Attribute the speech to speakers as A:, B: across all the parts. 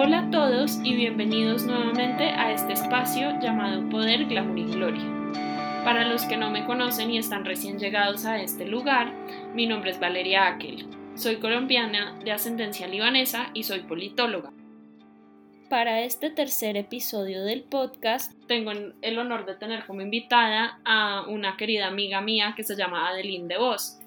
A: Hola a todos y bienvenidos nuevamente a este espacio llamado Poder, Glamour y Gloria. Para los que no me conocen y están recién llegados a este lugar, mi nombre es Valeria Akel. Soy colombiana de ascendencia libanesa y soy politóloga. Para este tercer episodio del podcast tengo el honor de tener como invitada a una querida amiga mía que se llama Adeline de Vos.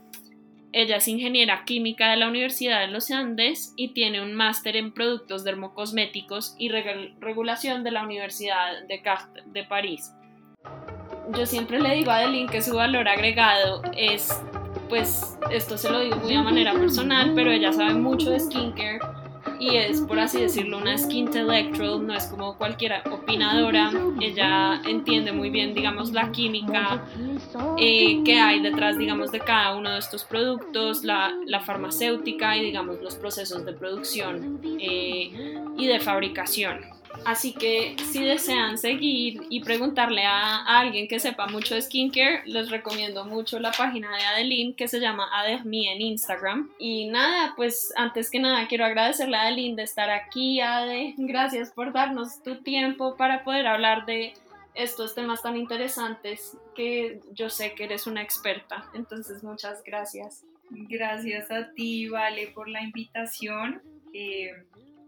A: Ella es ingeniera química de la Universidad de los Andes y tiene un máster en productos dermocosméticos y regulación de la Universidad de Cartes de París. Yo siempre le digo a Adeline que su valor agregado es pues esto se lo digo muy a manera personal, pero ella sabe mucho de skincare y es, por así decirlo, una skin intellectual, no es como cualquier opinadora, ella entiende muy bien, digamos, la química eh, que hay detrás, digamos, de cada uno de estos productos, la, la farmacéutica y, digamos, los procesos de producción eh, y de fabricación. Así que si desean seguir y preguntarle a, alguien que sepa mucho de skincare, les recomiendo mucho la página de Adeline que se llama Adesme en Instagram. Y nada, pues antes que nada quiero agradecerle a Adeline de estar aquí. Ade, gracias por darnos tu tiempo para poder hablar de estos temas tan interesantes que yo sé que eres una experta. Entonces, muchas gracias.
B: Gracias a ti, Vale, por la invitación. Eh,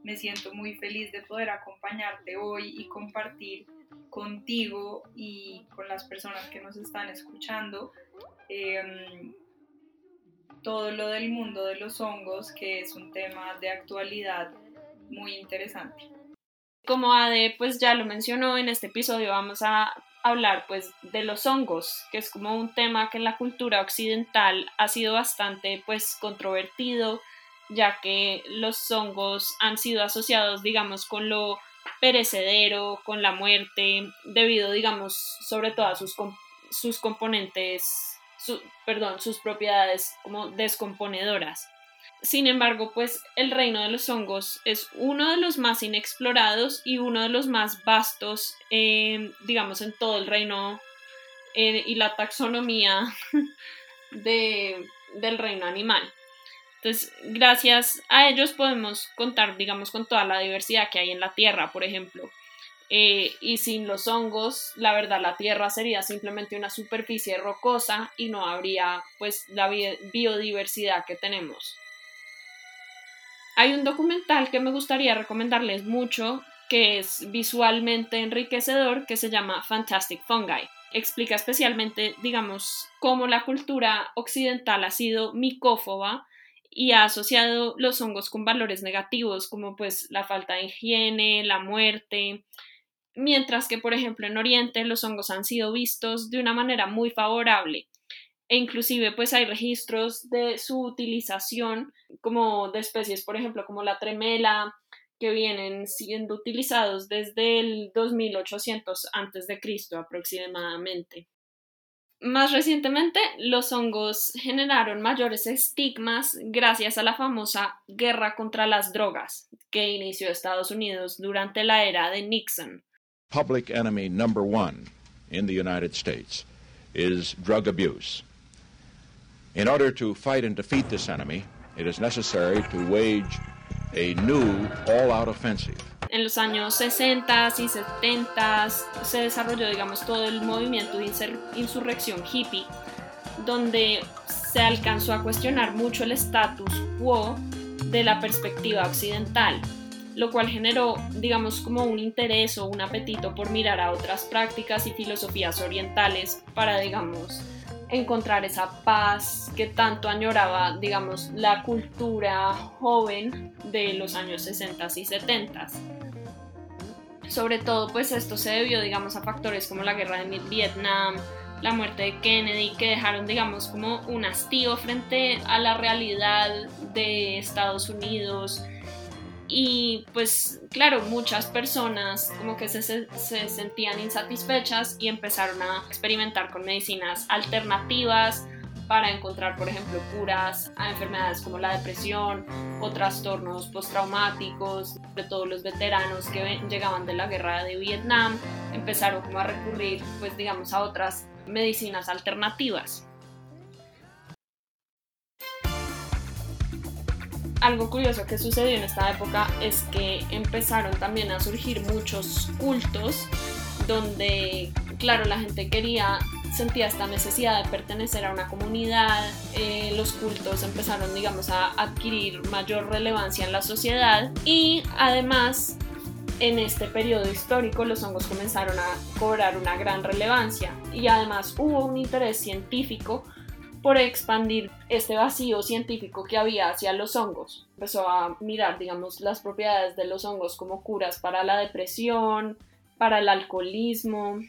B: me siento muy feliz de poder acompañarte hoy y compartir contigo y con las personas que nos están escuchando em, todo lo del mundo de los hongos, que es un tema de actualidad muy interesante.
A: Como Ade pues ya lo mencionó en este episodio vamos a hablar pues de los hongos, que es como un tema que en la cultura occidental ha sido bastante pues controvertido ya que los hongos han sido asociados, digamos, con lo perecedero, con la muerte, debido, digamos, sobre todo a sus, sus componentes, perdón, sus propiedades como descomponedoras. Sin embargo, pues el reino de los hongos es uno de los más inexplorados y uno de los más vastos, eh, digamos, en todo el reino eh, y la taxonomía de, del reino animal. Entonces, gracias a ellos podemos contar, digamos, con toda la diversidad que hay en la Tierra, por ejemplo. Eh, y sin los hongos, la verdad, la Tierra sería simplemente una superficie rocosa y no habría, pues, la biodiversidad que tenemos. Hay un documental que me gustaría recomendarles mucho, que es visualmente enriquecedor, que se llama Fantastic Fungi. Explica especialmente, digamos, cómo la cultura occidental ha sido micófoba y ha asociado los hongos con valores negativos como pues la falta de higiene, la muerte, mientras que por ejemplo en Oriente los hongos han sido vistos de una manera muy favorable e inclusive pues hay registros de su utilización como de especies por ejemplo como la tremela que vienen siendo utilizados desde el 2800 antes de Cristo aproximadamente. Más recientemente, los hongos generaron mayores estigmas gracias a la famosa guerra contra las drogas que inició Estados Unidos durante la era de Nixon.
C: Public enemy number one in the United States is drug abuse. In order to fight and defeat this enemy, it is necessary to wage a new all-out offensive
A: en los años 60 y 70 se desarrolló, digamos, todo el movimiento de insurrección hippie, donde se alcanzó a cuestionar mucho el status quo de la perspectiva occidental, lo cual generó, digamos, como un interés o un apetito por mirar a otras prácticas y filosofías orientales para, digamos, encontrar esa paz que tanto añoraba, digamos, la cultura joven de los años 60 y 70. Sobre todo, pues esto se debió, digamos, a factores como la guerra de Vietnam, la muerte de Kennedy, que dejaron, digamos, como un hastío frente a la realidad de Estados Unidos. Y pues claro, muchas personas como que se, se, sentían insatisfechas y empezaron a experimentar con medicinas alternativas, para encontrar, por ejemplo, curas a enfermedades como la depresión o trastornos postraumáticos. De todos los veteranos que llegaban de la guerra de Vietnam empezaron a recurrir, pues digamos, a otras medicinas alternativas. Algo curioso que sucedió en esta época es que empezaron también a surgir muchos cultos donde, claro, la gente quería, sentía esta necesidad de pertenecer a una comunidad, eh, los cultos empezaron, digamos, a adquirir mayor relevancia en la sociedad y además en este periodo histórico los hongos comenzaron a cobrar una gran relevancia. Y además hubo un interés científico por expandir este vacío científico que había hacia los hongos. Empezó a mirar, digamos, las propiedades de los hongos como curas para la depresión, para el alcoholismo.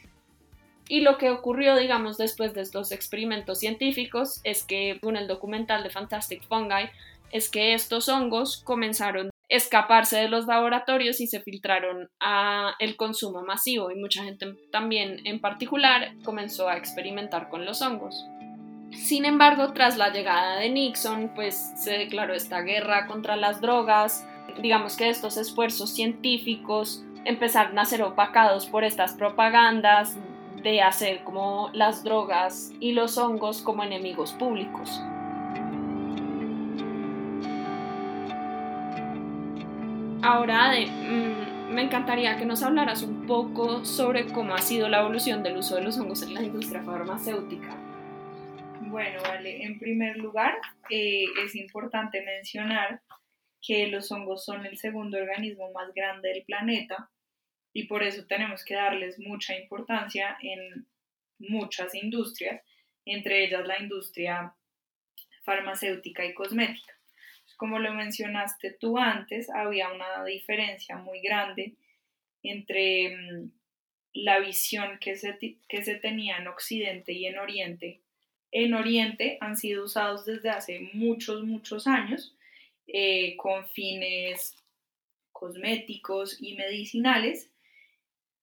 A: Y lo que ocurrió, digamos, después de estos experimentos científicos es que, según el documental de Fantastic Fungi, es que estos hongos comenzaron a escaparse de los laboratorios y se filtraron a el consumo masivo y mucha gente también en particular comenzó a experimentar con los hongos. Sin embargo, tras la llegada de Nixon, pues se declaró esta guerra contra las drogas. Digamos que estos esfuerzos científicos empezaron a ser opacados por estas propagandas de hacer como las drogas y los hongos como enemigos públicos. Ahora, mm, me encantaría que nos hablaras un poco sobre cómo ha sido la evolución del uso de los hongos en la industria farmacéutica.
B: Bueno, vale. En primer lugar, eh, es importante mencionar que los hongos son el segundo organismo más grande del planeta y por eso tenemos que darles mucha importancia en muchas industrias, entre ellas la industria farmacéutica y cosmética. Como lo mencionaste tú antes, había una diferencia muy grande entre mm, la visión que se, que se tenía en Occidente y en Oriente en Oriente han sido usados desde hace muchos, muchos años eh, con fines cosméticos y medicinales.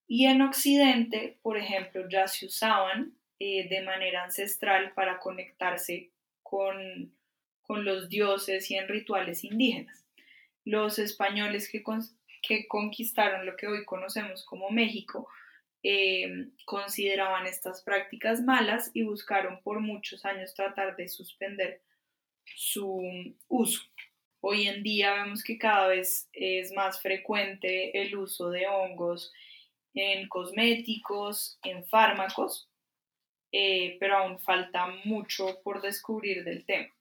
B: Y en Occidente, por ejemplo, ya se usaban eh, de manera ancestral para conectarse con, con, los dioses y en rituales indígenas. Los españoles que, que conquistaron lo que hoy conocemos como México eh, consideraban estas prácticas malas y buscaron por muchos años tratar de suspender su uso. Hoy en día vemos que cada vez es más frecuente el uso de hongos en cosméticos, en fármacos, eh, pero aún falta mucho por descubrir del tema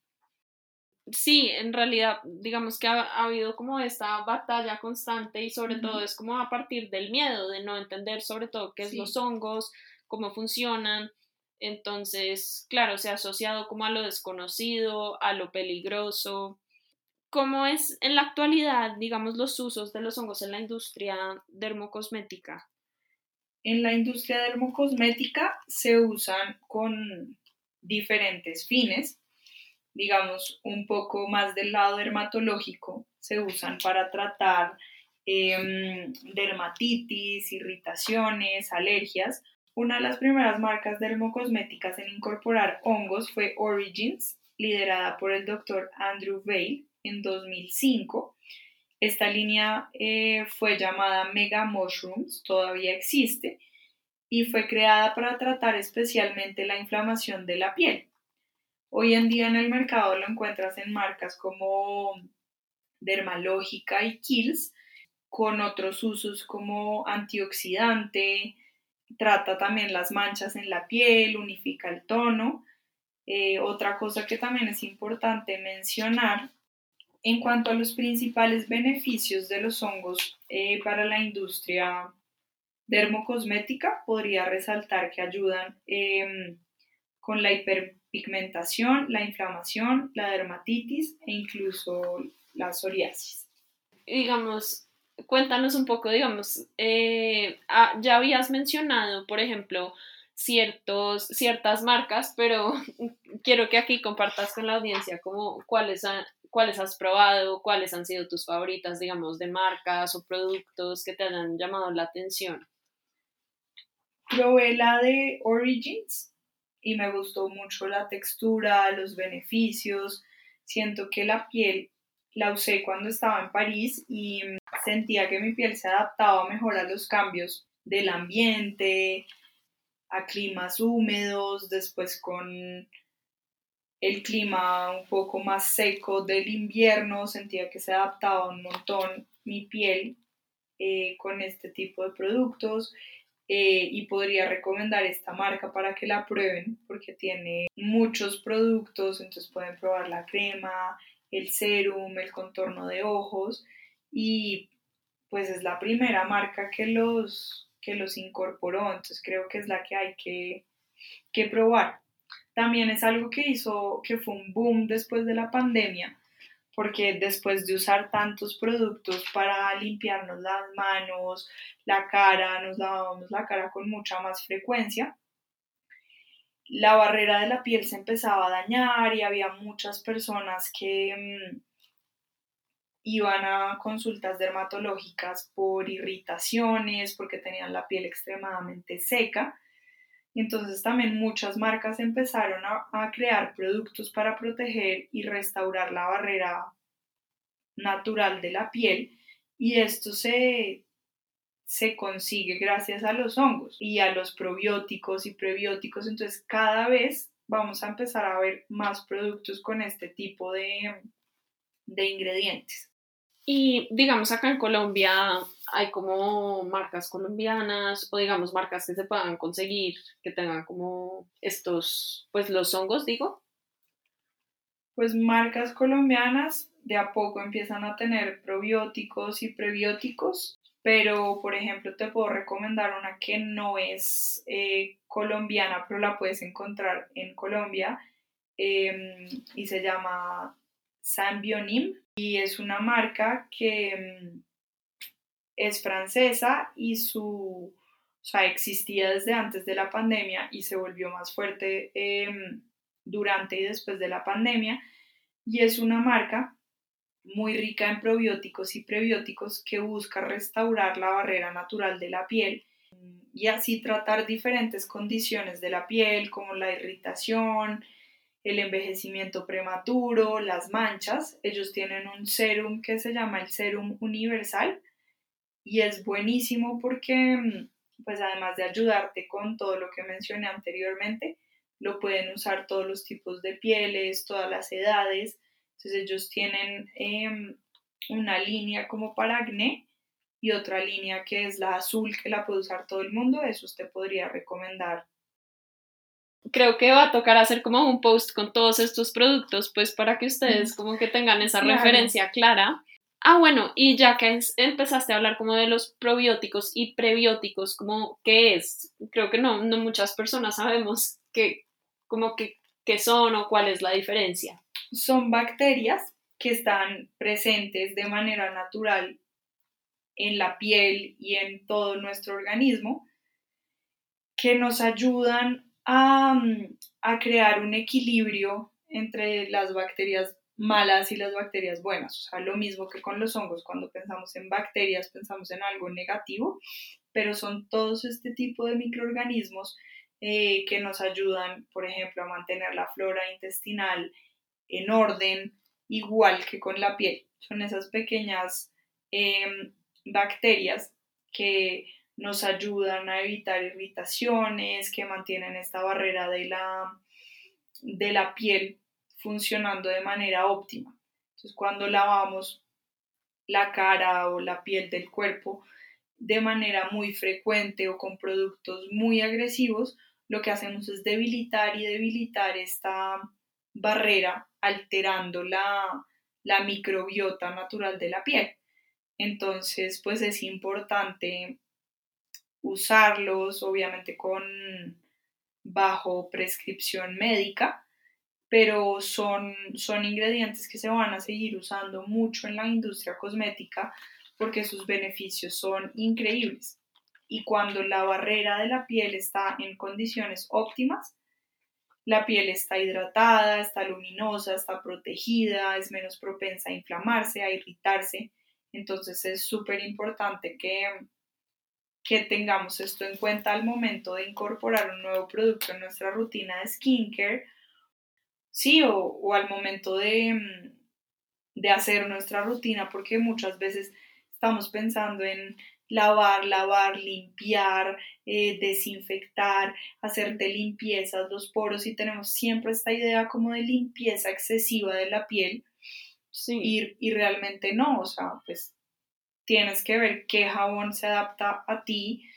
A: sí, en realidad, digamos que ha, habido como esta batalla constante y sobre todo es como a partir del miedo, de no entender sobre todo qué es los hongos, cómo funcionan. Entonces, claro, se ha asociado como a lo desconocido, a lo peligroso. ¿Cómo es en la actualidad, digamos, los usos de los hongos en la industria dermocosmética?
B: En la industria dermocosmética se usan con diferentes fines digamos, un poco más del lado dermatológico, se usan para tratar em, dermatitis, irritaciones, alergias. Una de las primeras marcas dermocosméticas en incorporar hongos fue Origins, liderada por el doctor Andrew Vail en 2005. Esta línea eh, fue llamada Mega Mushrooms, todavía existe, y fue creada para tratar especialmente la inflamación de la piel. Hoy en día en el mercado lo encuentras en marcas como Dermalógica y Kills, con otros usos como antioxidante, trata también las manchas en la piel, unifica el tono. Eh, otra cosa que también es importante mencionar en cuanto a los principales beneficios de los hongos eh, para la industria dermocosmética, podría resaltar que ayudan em, con la hiper pigmentación, la inflamación, la dermatitis e incluso la psoriasis.
A: Digamos, cuéntanos un poco, digamos, eh, ah, ya habías mencionado, por ejemplo, ciertos, ciertas marcas, pero quiero que aquí compartas con la audiencia como cuáles, cuáles has probado, cuáles han sido tus favoritas, digamos, de marcas o productos que te hayan llamado la atención.
B: Probé la de Origins, y me gustó mucho la textura, los beneficios. Siento que la piel la usé cuando estaba en París y sentía que mi piel se adaptaba mejor a los cambios del ambiente, a climas húmedos, después con el clima un poco más seco del invierno, sentía que se adaptaba un montón mi piel eh, con este tipo de productos eh, y podría recomendar esta marca para que la prueben porque tiene muchos productos, entonces pueden probar la crema, el serum, el contorno de ojos y pues es la primera marca que los, que los incorporó, entonces creo que es la que hay que, que probar. También es algo que hizo, que fue un boom después de la pandemia, porque después de usar tantos productos para limpiarnos las manos, la cara, nos lavábamos la cara con mucha más frecuencia, la barrera de la piel se empezaba a dañar y había muchas personas que, mm, iban a consultas dermatológicas por irritaciones, porque tenían la piel extremadamente seca. Entonces también muchas marcas empezaron a, crear productos para proteger y restaurar la barrera natural de la piel y esto se, se consigue gracias a los hongos y a los probióticos y prebióticos. Entonces cada vez vamos a empezar a ver más productos con este tipo de, de ingredientes.
A: Y digamos acá en Colombia hay como marcas colombianas o digamos marcas que se puedan conseguir que tengan como estos, pues los hongos, digo.
B: Pues marcas colombianas de a poco empiezan a tener probióticos y prebióticos, pero por ejemplo te puedo recomendar una que no es eh, colombiana, pero la puedes encontrar en Colombia em, y se llama Sambionim y es una marca que mm, es francesa y su, o sea, existía desde antes de la pandemia y se volvió más fuerte em, durante y después de la pandemia. Y es una marca muy rica en probióticos y prebióticos que busca restaurar la barrera natural de la piel y así tratar diferentes condiciones de la piel como la irritación, el envejecimiento prematuro, las manchas. Ellos tienen un serum que se llama el serum universal y es buenísimo porque, mm, pues además de ayudarte con todo lo que mencioné anteriormente, lo pueden usar todos los tipos de pieles, todas las edades. Entonces ellos tienen em, una línea como para acné y otra línea que es la azul que la puede usar todo el mundo. Eso usted podría recomendar
A: creo que va a tocar hacer como un post con todos estos productos, pues para que ustedes como que tengan esa referencia clara. Ah, bueno, y ya que empezaste a hablar como de los probióticos y prebióticos, como qué es, creo que no, no muchas personas sabemos qué, como que, qué son o cuál es la diferencia.
B: Son bacterias que están presentes de manera natural en la piel y en todo nuestro organismo, que nos ayudan Mm, a, crear un equilibrio entre las bacterias malas y las bacterias buenas. O sea, lo mismo que con los hongos, cuando pensamos en bacterias pensamos en algo negativo, pero son todos este tipo de microorganismos eh, que nos ayudan, por ejemplo, a mantener la flora intestinal en orden, igual que con la piel. Son esas pequeñas em, bacterias que nos ayudan a evitar irritaciones, que mantienen esta barrera de la, de la piel funcionando de manera óptima. Entonces, cuando lavamos la cara o la piel del cuerpo de manera muy frecuente o con productos muy agresivos, lo que hacemos es debilitar y debilitar esta barrera, alterando la, la microbiota natural de la piel. Entonces, pues es importante usarlos, obviamente con bajo prescripción médica, pero son, son ingredientes que se van a seguir usando mucho en la industria cosmética porque sus beneficios son increíbles. Y cuando la barrera de la piel está en condiciones óptimas, la piel está hidratada, está luminosa, está protegida, es menos propensa a inflamarse, a irritarse. Entonces es súper importante que que tengamos esto en cuenta al momento de incorporar un nuevo producto en nuestra rutina de skincare, sí, o, al momento de, mm, de hacer nuestra rutina, porque muchas veces estamos pensando en lavar, lavar, limpiar, eh, desinfectar, hacerte limpiezas los poros y tenemos siempre esta idea como de limpieza excesiva de la piel y, y realmente no, o sea, pues tienes que ver qué jabón se adapta a ti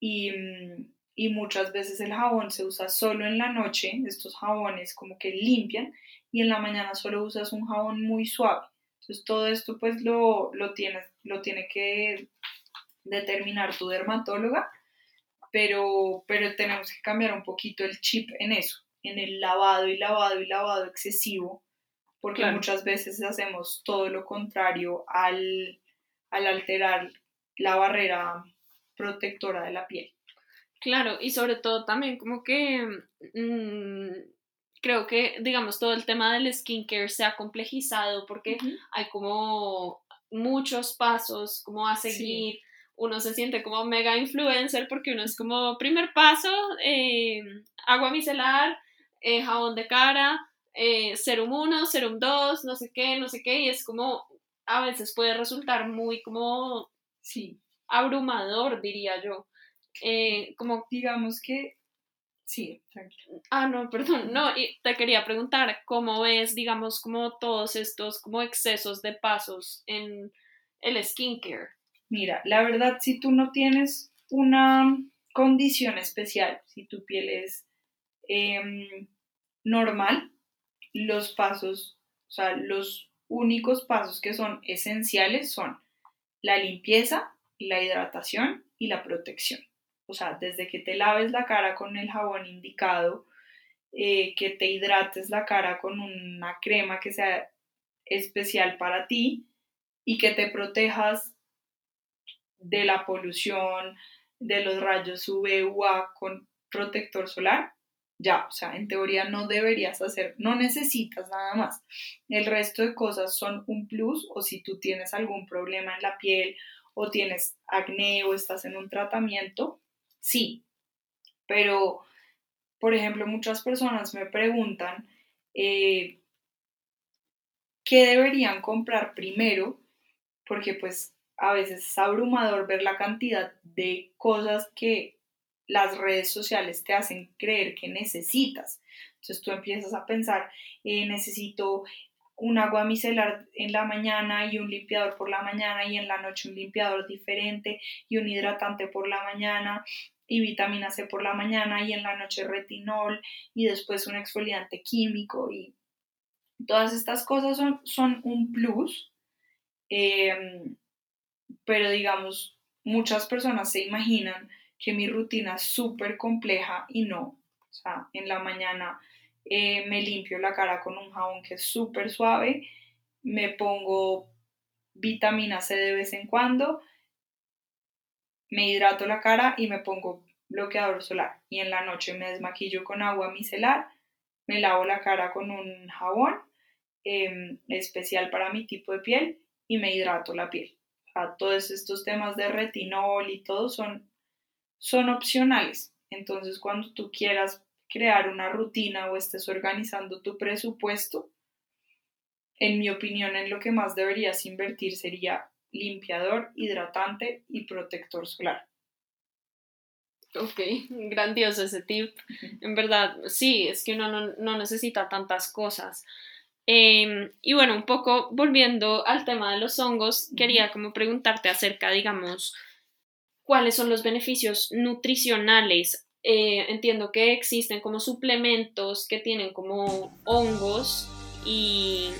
B: y, mm, y muchas veces el jabón se usa solo en la noche, estos jabones como que limpian y en la mañana solo usas un jabón muy suave. Entonces todo esto pues lo, lo, tienes, lo tiene que determinar tu dermatóloga, pero, pero tenemos que cambiar un poquito el chip en eso, en el lavado y lavado y lavado excesivo, porque muchas veces hacemos todo lo contrario al, al alterar la barrera protectora de la piel.
A: Claro, y sobre todo también como que mm, creo que, digamos, todo el tema del skincare se ha complejizado porque hay como muchos pasos como a seguir. Uno se siente como mega influencer porque uno es como primer paso, eh, agua micelar, eh, jabón de cara, eh, serum 1, serum 2, no sé qué, no sé qué, y es como a veces puede resultar muy como sí. abrumador, diría yo. Eh, como
B: digamos que sí,
A: Ah, no, perdón, no, y te quería preguntar cómo ves, digamos, como todos estos como excesos de pasos en el skincare.
B: Mira, la verdad, si tú no tienes una condición especial, si tu piel es em, normal, los pasos, o sea, los únicos pasos que son esenciales son la limpieza, la hidratación y la protección. O sea, desde que te laves la cara con el jabón indicado, eh, que te hidrates la cara con una crema que sea especial para ti y que te protejas de la polución, de los rayos UV, con protector solar, ya, o sea, en teoría no deberías hacer, no necesitas nada más. El resto de cosas son un plus o si tú tienes algún problema en la piel o tienes acné o estás en un tratamiento, sí, pero, por ejemplo, muchas personas me preguntan eh, qué deberían comprar primero, porque pues a veces es abrumador ver la cantidad de cosas que las redes sociales te hacen creer que necesitas. Entonces tú empiezas a pensar, eh, necesito un agua micelar en la mañana y un limpiador por la mañana y en la noche un limpiador diferente y un hidratante por la mañana y vitamina C por la mañana y en la noche retinol y después un exfoliante químico y todas estas cosas son, son un plus, em, pero digamos, muchas personas se imaginan que mi rutina es súper compleja y no. O sea, en la mañana eh, me limpio la cara con un jabón que es súper suave, me pongo vitamina C de vez en cuando, me hidrato la cara y me pongo bloqueador solar. Y en la noche me desmaquillo con agua micelar, me lavo la cara con un jabón em, especial para mi tipo de piel y me hidrato la piel. todos estos temas de retinol y todo son, son opcionales. Entonces, cuando tú quieras crear una rutina o estés organizando tu presupuesto, en mi opinión, en lo que más deberías invertir sería limpiador, hidratante y protector solar.
A: Ok, grandioso ese tip. En verdad, sí, es que uno no, necesita tantas cosas. Em, y bueno, un poco volviendo al tema de los hongos, quería como preguntarte acerca, digamos, cuáles son los beneficios nutricionales. Eh, entiendo que existen como suplementos que tienen como hongos y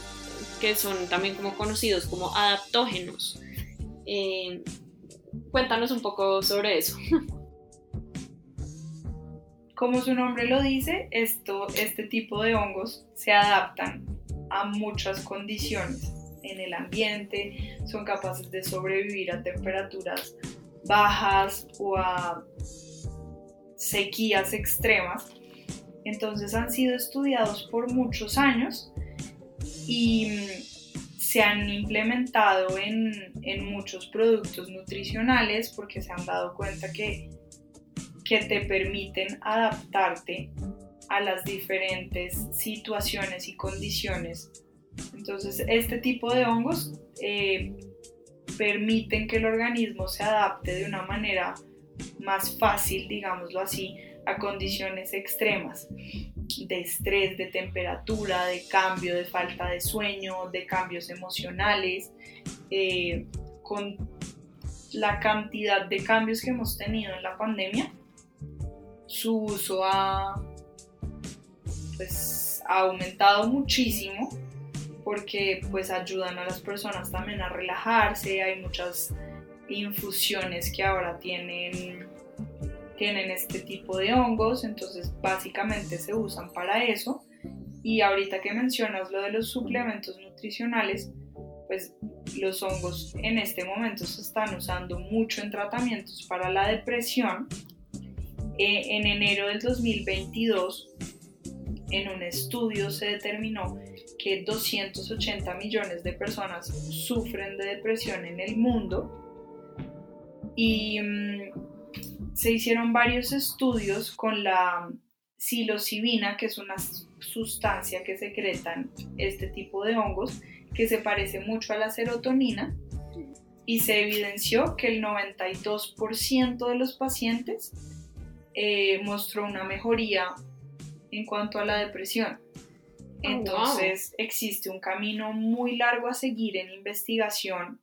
A: que son también como conocidos como adaptógenos. Eh, cuéntanos un poco sobre eso.
B: Como su nombre lo dice, esto, este tipo de hongos se adaptan a muchas condiciones en el ambiente, son capaces de sobrevivir a temperaturas bajas o a sequías extremas. Entonces han sido estudiados por muchos años y mm, se han implementado en, muchos productos nutricionales porque se han dado cuenta que, que te permiten adaptarte a las diferentes situaciones y condiciones. Entonces, este tipo de hongos eh, permiten que el organismo se adapte de una manera más fácil, digámoslo así, a condiciones extremas de estrés, de temperatura, de cambio, de falta de sueño, de cambios emocionales, eh, con la cantidad de cambios que hemos tenido en la pandemia, su uso ha, pues, ha aumentado muchísimo porque pues ayudan a las personas también a relajarse, hay muchas infusiones que ahora tienen tienen este tipo de hongos, entonces básicamente se usan para eso. Y ahorita que mencionas lo de los suplementos nutricionales, pues los hongos en este momento se están usando mucho en tratamientos para la depresión. Eh, en enero del 2022, en un estudio se determinó que 280 millones de personas sufren de depresión en el mundo y mm, se hicieron varios estudios con la psilocibina, que es una sustancia que secretan este tipo de hongos, que se parece mucho a la serotonina, y se evidenció que el 92% de los pacientes eh, mostró una mejoría en cuanto a la depresión. Entonces existe un camino muy largo a seguir en investigación.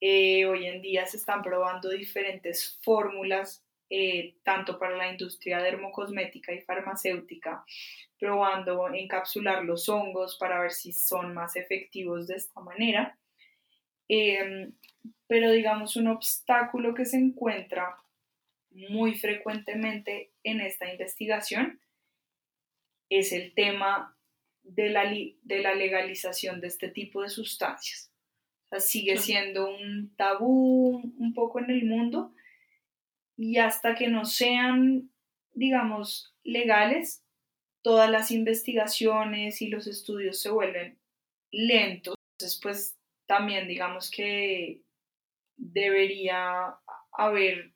B: Eh, hoy en día se están probando diferentes fórmulas eh, tanto para la industria dermocosmética y farmacéutica, probando encapsular los hongos para ver si son más efectivos de esta manera. Em, pero digamos, un obstáculo que se encuentra muy frecuentemente en esta investigación es el tema de la, de la legalización de este tipo de sustancias. sigue siendo un tabú un poco en el mundo y hasta que no sean, digamos, legales, todas las investigaciones y los estudios se vuelven lentos. Entonces, pues también digamos que debería haber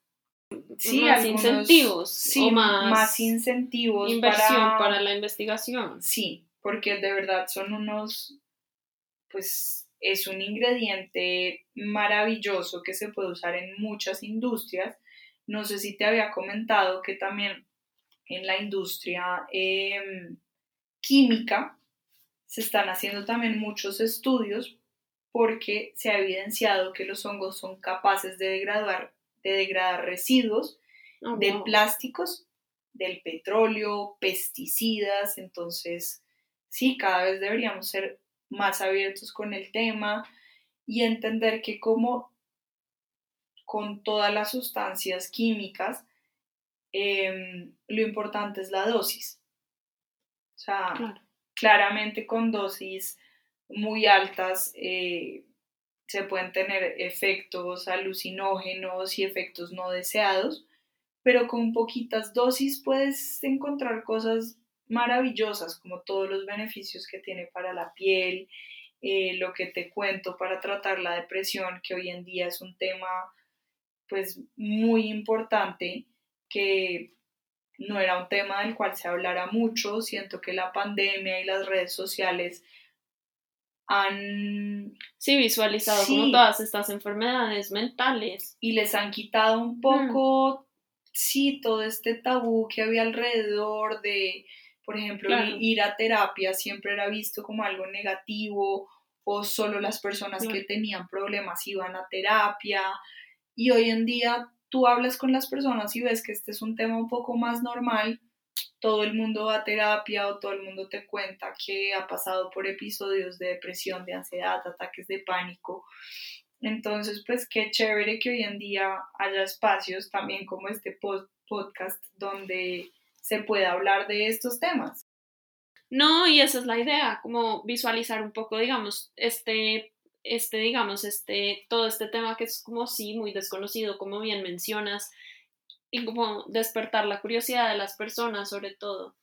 A: sí, más incentivos
B: sí, más, incentivos
A: inversión para, la investigación
B: sí porque de verdad son unos pues es un ingrediente maravilloso que se puede usar en muchas industrias. No sé si te había comentado que también en la industria em, química se están haciendo también muchos estudios porque se ha evidenciado que los hongos son capaces de degradar, de degradar residuos oh, de plásticos, del petróleo, pesticidas, entonces sí, cada vez deberíamos ser más abiertos con el tema y entender que como con todas las sustancias químicas, em, lo importante es la dosis. O sea, claramente con dosis muy altas eh, se pueden tener efectos alucinógenos y efectos no deseados, pero con poquitas dosis puedes encontrar cosas maravillosas como todos los beneficios que tiene para la piel, eh, lo que te cuento para tratar la depresión, que hoy en día es un tema pues muy importante que no era un tema del cual se hablara mucho. Siento que la pandemia y las redes sociales han...
A: Sí, visualizado como todas estas enfermedades mentales.
B: Y les han quitado un poco, sí, todo este tabú que había alrededor de, por ejemplo, ir a terapia siempre era visto como algo negativo o solo las personas que tenían problemas iban a terapia. Y hoy en día tú hablas con las personas y ves que este es un tema un poco más normal, todo el mundo va a terapia o todo el mundo te cuenta que ha pasado por episodios de depresión, de ansiedad, ataques de pánico. Entonces, pues qué chévere que hoy en día haya espacios también como este podcast donde se pueda hablar de estos temas.
A: No, y esa es la idea, como visualizar un poco, digamos, este este, digamos, este, todo este tema que es como sí, muy desconocido, como bien mencionas, y como despertar la curiosidad de las personas sobre todo.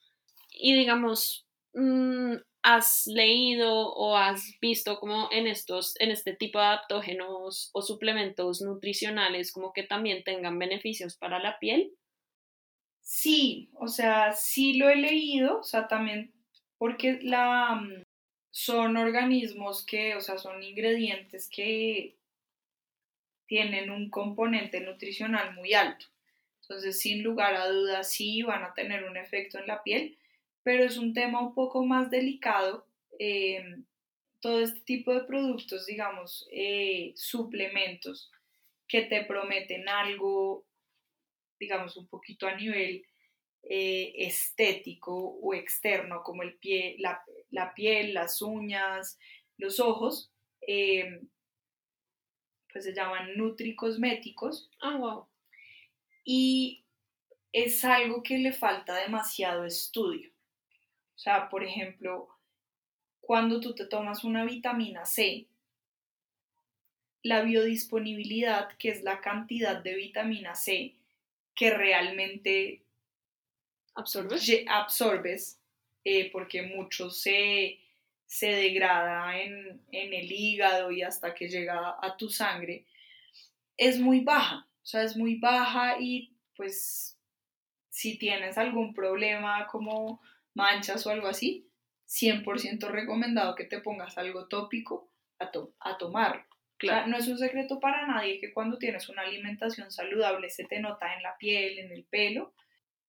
A: Y digamos, mm, ¿has leído o has visto como en estos, en este tipo de adaptógenos o suplementos nutricionales como que también tengan beneficios para la piel?
B: Sí, o sea, sí lo he leído, o sea, también porque la, mm, son organismos que, o sea, son ingredientes que tienen un componente nutricional muy alto. Entonces, sin lugar a dudas, sí van a tener un efecto en la piel, pero es un tema un poco más delicado. Eh, todo este tipo de productos, digamos, eh, suplementos que te prometen algo, digamos, un poquito a nivel eh, estético o externo, como el pie, la, piel, las uñas, los ojos, pues se llaman nutricosméticos.
A: Ah, wow
B: y es algo que le falta demasiado estudio. O sea, por ejemplo, cuando tú te tomas una vitamina C, la biodisponibilidad, que es la cantidad de vitamina C que realmente
A: absorbes,
B: absorbes eh, porque mucho se, se degrada en, en el hígado y hasta que llega a tu sangre, es muy baja. O sea, es muy baja y pues si tienes algún problema como manchas o algo así, 100% recomendado que te pongas algo tópico a, a tomarlo. Claro. no es un secreto para nadie que cuando tienes una alimentación saludable se te nota en la piel, en el pelo,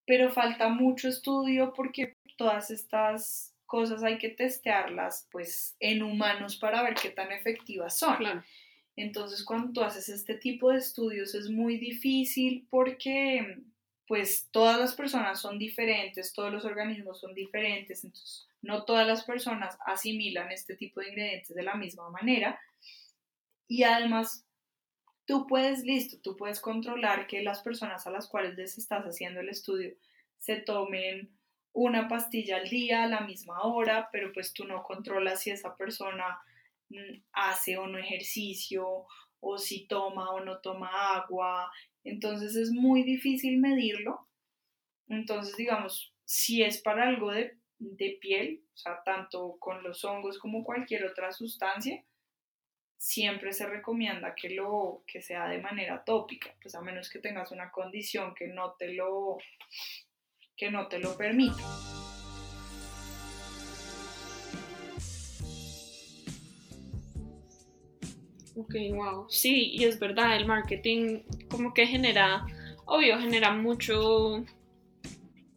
B: pero falta mucho estudio porque todas estas cosas hay que testearlas pues en humanos para ver qué tan efectivas son. Claro. Entonces, cuando tú haces este tipo de estudios es muy difícil porque pues todas las personas son diferentes, todos los organismos son diferentes, entonces no todas las personas asimilan este tipo de ingredientes de la misma manera. Y además, tú puedes, listo, tú puedes controlar que las personas a las cuales les estás haciendo el estudio se tomen una pastilla al día a la misma hora, pero pues tú no controlas si esa persona Mm, hace o no ejercicio, o si toma o no toma agua. Entonces es muy difícil medirlo. Entonces, digamos, si es para algo de, piel, o sea, tanto con los hongos como cualquier otra sustancia, siempre se recomienda que lo que sea de manera tópica, pues a menos que tengas una condición que no te lo que no te lo permita.
A: Ok, wow. Sí, y es verdad, el marketing como que genera, obvio, genera mucho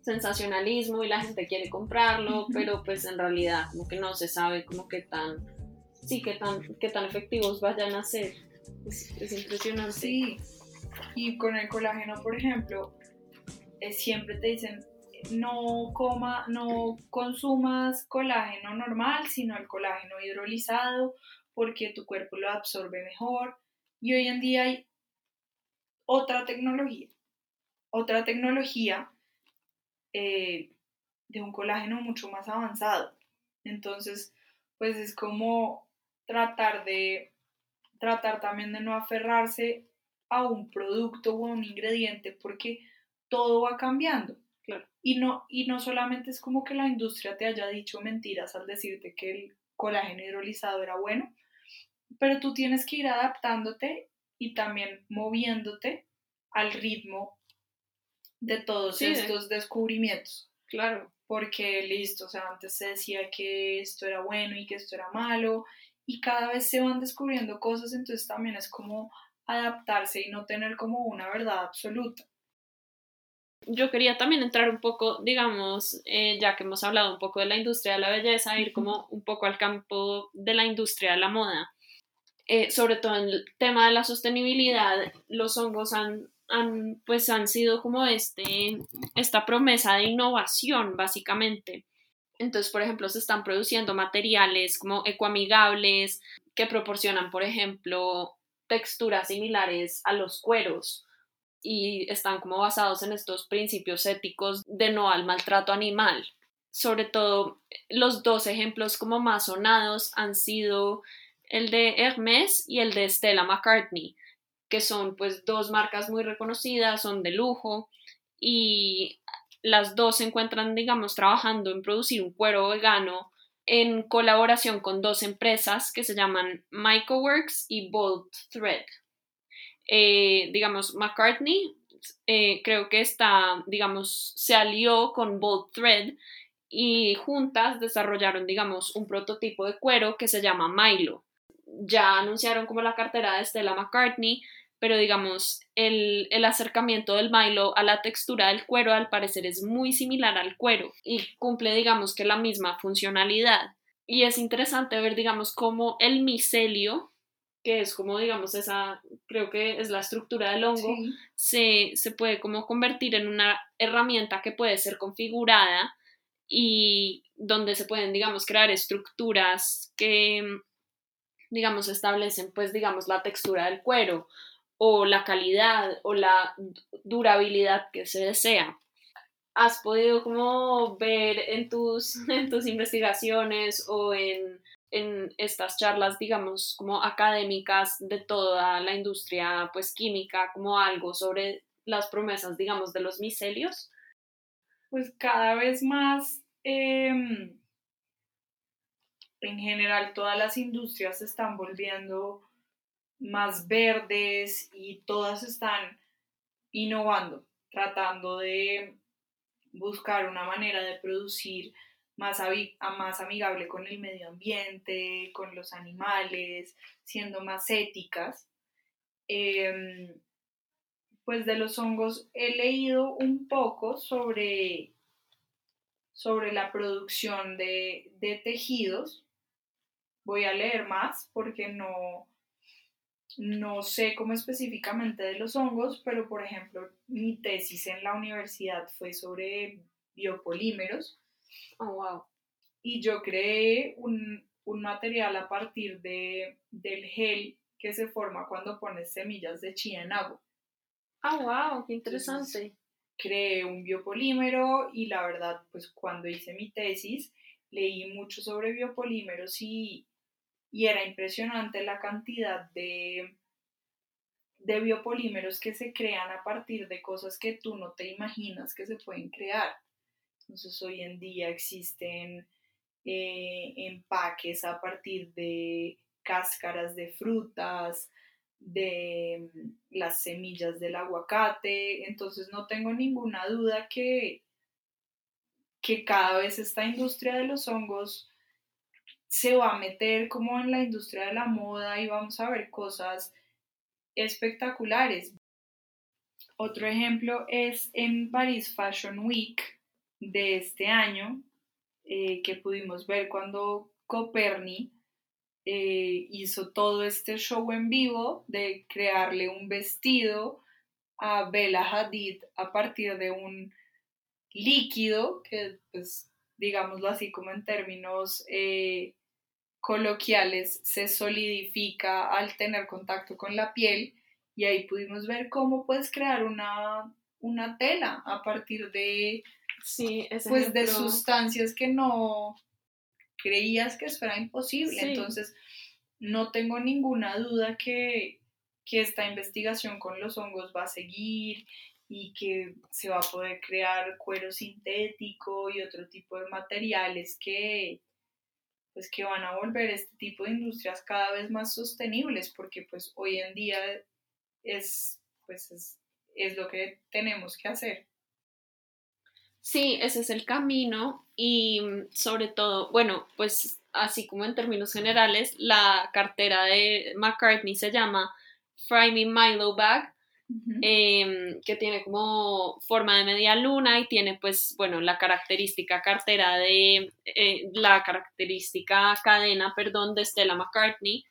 A: sensacionalismo y la gente quiere comprarlo, pero pues en realidad como que no se sabe como que tan, sí, qué tan, qué tan efectivos vayan a ser. Es, impresionante.
B: Sí, y con el colágeno, por ejemplo, eh, siempre te dicen, no coma, no consumas colágeno normal, sino el colágeno hidrolizado porque tu cuerpo lo absorbe mejor. Y hoy en día hay otra tecnología, otra tecnología eh, de un colágeno mucho más avanzado. Entonces, pues es como tratar de tratar también de no aferrarse a un producto o a un ingrediente porque todo va cambiando. Claro. Y no, y no solamente es como que la industria te haya dicho mentiras al decirte que el colágeno hidrolizado era bueno, pero tú tienes que ir adaptándote y también moviéndote al ritmo de todos estos descubrimientos.
A: Claro.
B: Porque listo, o sea, antes se decía que esto era bueno y que esto era malo, y cada vez se van descubriendo cosas, entonces también es como adaptarse y no tener como una verdad absoluta.
A: Yo quería también entrar un poco, digamos, eh, ya que hemos hablado un poco de la industria de la belleza, ir como un poco al campo de la industria de la moda. Eh, sobre todo en el tema de la sostenibilidad, los hongos han, han, pues han sido como este, esta promesa de innovación, básicamente. Entonces, por ejemplo, se están produciendo materiales como ecoamigables que proporcionan, por ejemplo, texturas similares a los cueros y están como basados en estos principios éticos de no al maltrato animal. Sobre todo, los dos ejemplos como más sonados han sido el de Hermes y el de Stella McCartney, que son pues dos marcas muy reconocidas, son de lujo y las dos se encuentran, digamos, trabajando en producir un cuero vegano en colaboración con dos empresas que se llaman Mycoworks y Bolt Thread. Eh, digamos, McCartney eh, creo que está, digamos, se alió con Bolt Thread y juntas desarrollaron, digamos, un prototipo de cuero que se llama Milo ya anunciaron como la cartera de Stella McCartney, pero digamos, el, el, acercamiento del Milo a la textura del cuero al parecer es muy similar al cuero y cumple, digamos, que la misma funcionalidad. Y es interesante ver, digamos, cómo el micelio, que es como, digamos, esa, creo que es la estructura del hongo, se, se puede como convertir en una herramienta que puede ser configurada y donde se pueden, digamos, crear estructuras que, digamos, establecen, pues, digamos, la textura del cuero o la calidad o la durabilidad que se desea. ¿Has podido como ver en tus, en tus investigaciones o en, en estas charlas, digamos, como académicas de toda la industria pues química, como algo sobre las promesas, digamos, de los micelios?
B: Pues cada vez más, em, en general, todas las industrias se están volviendo más verdes y todas están innovando, tratando de buscar una manera de producir más, amigable con el medio ambiente, con los animales, siendo más éticas. Em, pues de los hongos he leído un poco sobre, sobre la producción de, de tejidos. Voy a leer más porque no, no sé cómo específicamente de los hongos, pero por ejemplo, mi tesis en la universidad fue sobre biopolímeros.
A: Oh, wow.
B: Y yo creé un, material a partir de, del gel que se forma cuando pones semillas de chía en agua.
A: Ah, wow, qué interesante.
B: creé un biopolímero y la verdad, pues cuando hice mi tesis, leí mucho sobre biopolímeros y, y era impresionante la cantidad de, de biopolímeros que se crean a partir de cosas que tú no te imaginas que se pueden crear. Entonces hoy en día existen eh, empaques a partir de cáscaras de frutas, de mm, las semillas del aguacate, entonces no tengo ninguna duda que, que cada vez esta industria de los hongos se va a meter como en la industria de la moda y vamos a ver cosas espectaculares. Otro ejemplo es en Paris Fashion Week de este año, eh, que pudimos ver cuando Coperni eh, hizo todo este show en vivo de crearle un vestido a Bella Hadid a partir de un líquido que, pues, digámoslo así como en términos eh, coloquiales se solidifica al tener contacto con la piel y ahí pudimos ver cómo puedes crear una, una tela a partir de,
A: sí,
B: pues, de sustancias que no creías que eso era imposible. Entonces, no tengo ninguna duda que, que esta investigación con los hongos va a seguir y que se va a poder crear cuero sintético y otro tipo de materiales que, pues que van a volver este tipo de industrias cada vez más sostenibles porque pues hoy en día es pues es, lo que tenemos que hacer.
A: Sí, ese es el camino y sobre todo, bueno, pues así como en términos generales, la cartera de McCartney se llama Fry Me Milo Bag Em, que tiene como forma de media luna y tiene pues bueno la característica cartera de eh, la característica cadena perdón de Stella McCartney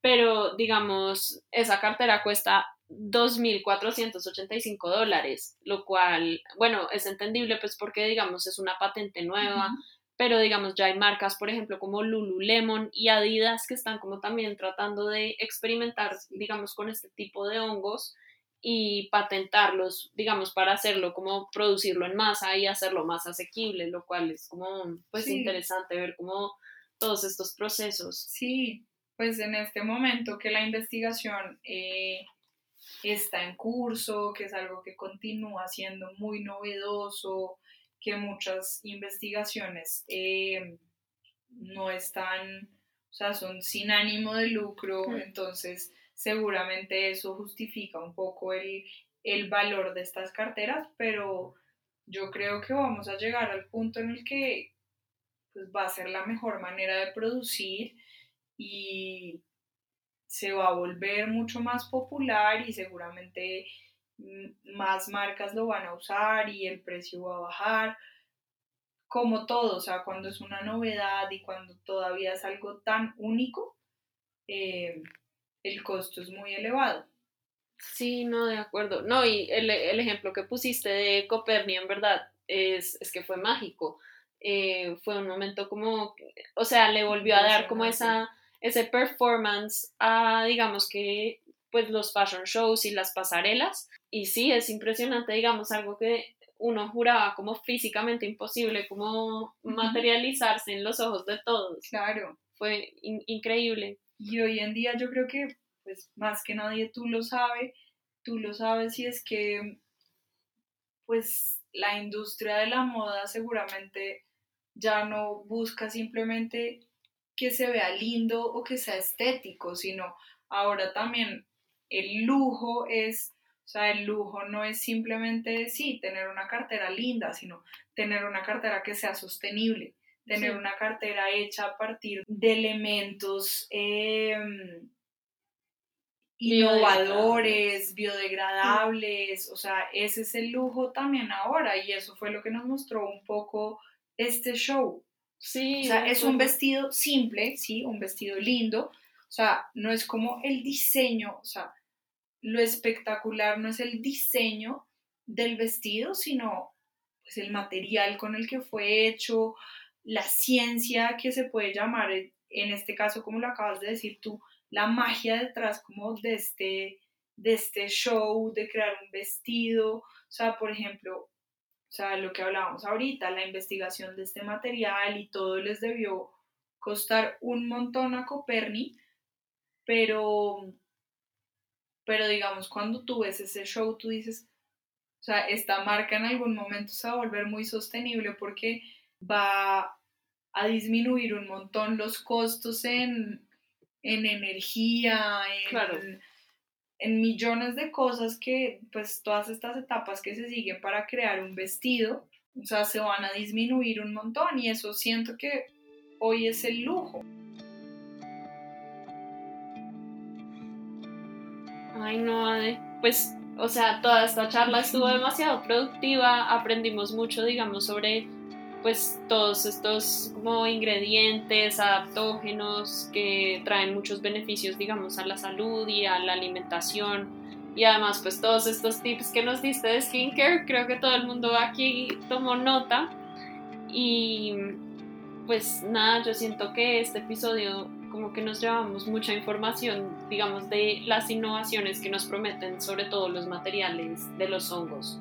A: pero digamos esa cartera cuesta 2.485 dólares, lo cual, bueno, es entendible pues porque digamos es una patente nueva, pero digamos ya hay marcas, por ejemplo, como Lululemon y Adidas que están como también tratando de experimentar, digamos, con este tipo de hongos y patentarlos, digamos, para hacerlo, como producirlo en masa y hacerlo más asequible, lo cual es como, pues, interesante ver cómo todos estos procesos.
B: Sí, pues en este momento que la investigación eh, está en curso, que es algo que continúa siendo muy novedoso, que muchas investigaciones eh, no están, o sea, son sin ánimo de lucro, entonces seguramente eso justifica un poco el, valor de estas carteras, pero yo creo que vamos a llegar al punto en el que pues, va a ser la mejor manera de producir y se va a volver mucho más popular y seguramente más marcas lo van a usar y el precio va a bajar. Como todo, o sea, cuando es una novedad y cuando todavía es algo tan único, eh, el costo es muy elevado.
A: Sí, no, de acuerdo. No, y el, ejemplo que pusiste de Copernic, en verdad, es, es que fue mágico. Eh, fue un momento como, o sea, le volvió a dar como esa ese performance a, digamos que, pues los fashion shows y las pasarelas. Y sí, es impresionante, digamos, algo que uno juraba como físicamente imposible, como materializarse en los ojos de todos.
B: Claro.
A: Fue increíble.
B: Y hoy en día yo creo que, pues más que nadie tú lo sabes, tú lo sabes y es que, pues la industria de la moda seguramente ya no busca simplemente que se vea lindo o que sea estético, sino ahora también el lujo es, o sea, el lujo no es simplemente, sí, tener una cartera linda, sino tener una cartera que sea sostenible, tener una cartera hecha a partir de elementos em, innovadores, biodegradables, o sea, ese es el lujo también ahora y eso fue lo que nos mostró un poco este show.
A: Sí.
B: O sea, es un vestido simple, sí, un vestido lindo. O sea, no es como el diseño, o sea, lo espectacular no es el diseño del vestido, sino pues el material con el que fue hecho, la ciencia que se puede llamar, en este caso, como lo acabas de decir tú, la magia detrás como de este, de este show, de crear un vestido. O sea, por ejemplo, o sea, lo que hablábamos ahorita, la investigación de este material y todo les debió costar un montón a Coperni, pero, pero digamos, cuando tú ves ese show, tú dices, o sea, esta marca en algún momento se va a volver muy sostenible porque va a disminuir un montón los costos en, en energía, en, en millones de cosas que, pues todas estas etapas que se siguen para crear un vestido, o sea, se van a disminuir un montón y eso siento que hoy es el lujo.
A: Ay, no, pues, o sea, toda esta charla estuvo demasiado productiva, aprendimos mucho, digamos, sobre pues todos estos como ingredientes adaptógenos que traen muchos beneficios digamos a la salud y a la alimentación. Y además pues todos estos tips que nos diste de skincare creo que todo el mundo aquí tomó nota. Y pues nada yo siento que este episodio como que nos llevamos mucha información digamos de las innovaciones que nos prometen sobre todo los materiales de los hongos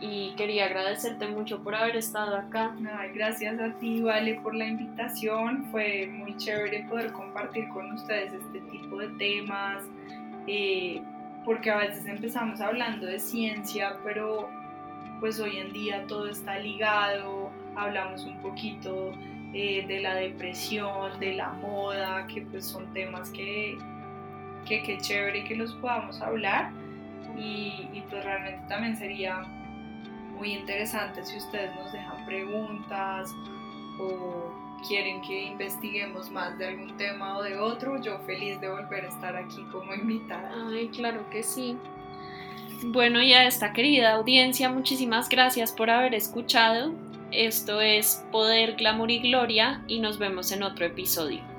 A: y quería agradecerte mucho por haber estado acá.
B: gracias a ti, Vale, por la invitación. Fue muy chévere poder compartir con ustedes este tipo de temas, eh, porque a veces empezamos hablando de ciencia, pero pues hoy en día todo está ligado. Hablamos un poquito eh, de la depresión, de la moda, que pues son temas que, que, que chévere que los podamos hablar. Y, y pues realmente también sería muy interesante si ustedes nos dejan preguntas o quieren que investiguemos más de algún tema o de otro, yo feliz de volver a estar aquí como invitada.
A: Ay, claro que sí. Bueno, y a esta querida audiencia, muchísimas gracias por haber escuchado. Esto es Poder, Glamour y Gloria y nos vemos en otro episodio.